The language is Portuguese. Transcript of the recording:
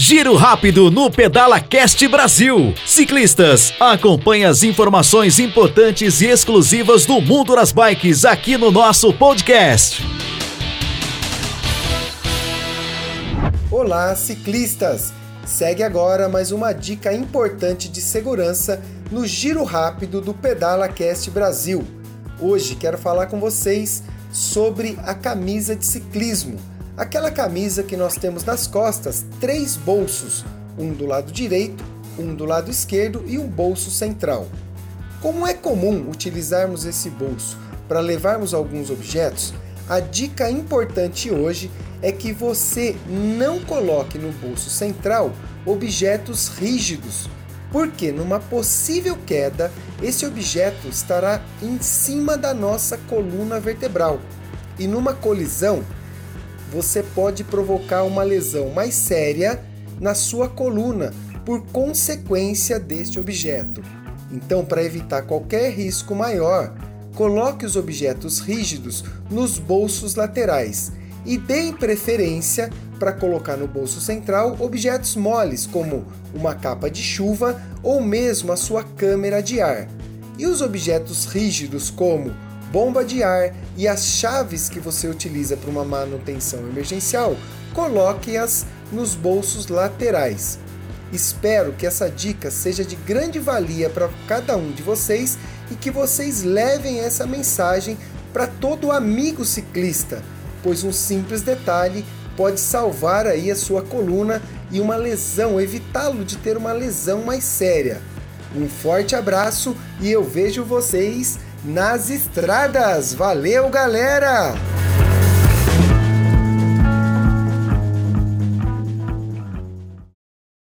Giro rápido no Pedala Cast Brasil. Ciclistas, acompanhe as informações importantes e exclusivas do mundo das bikes aqui no nosso podcast. Olá, ciclistas! Segue agora mais uma dica importante de segurança no Giro Rápido do Pedala Cast Brasil. Hoje quero falar com vocês sobre a camisa de ciclismo Aquela camisa que nós temos nas costas três bolsos, um do lado direito, um do lado esquerdo e um bolso central. Como é comum utilizarmos esse bolso para levarmos alguns objetos, a dica importante hoje é que você não coloque no bolso central objetos rígidos, porque numa possível queda, esse objeto estará em cima da nossa coluna vertebral e numa colisão você pode provocar uma lesão mais séria na sua coluna por consequência deste objeto. Então, para evitar qualquer risco maior, coloque os objetos rígidos nos bolsos laterais e dê preferência para colocar no bolso central objetos moles, como uma capa de chuva ou mesmo a sua câmera de ar. E os objetos rígidos, como bomba de ar e as chaves que você utiliza para uma manutenção emergencial, coloque-as nos bolsos laterais. Espero que essa dica seja de grande valia para cada um de vocês e que vocês levem essa mensagem para todo amigo ciclista, pois um simples detalhe pode salvar aí a sua coluna e uma lesão, evitá-lo de ter uma lesão mais séria. Um forte abraço e eu vejo vocês nas estradas. Valeu, galera!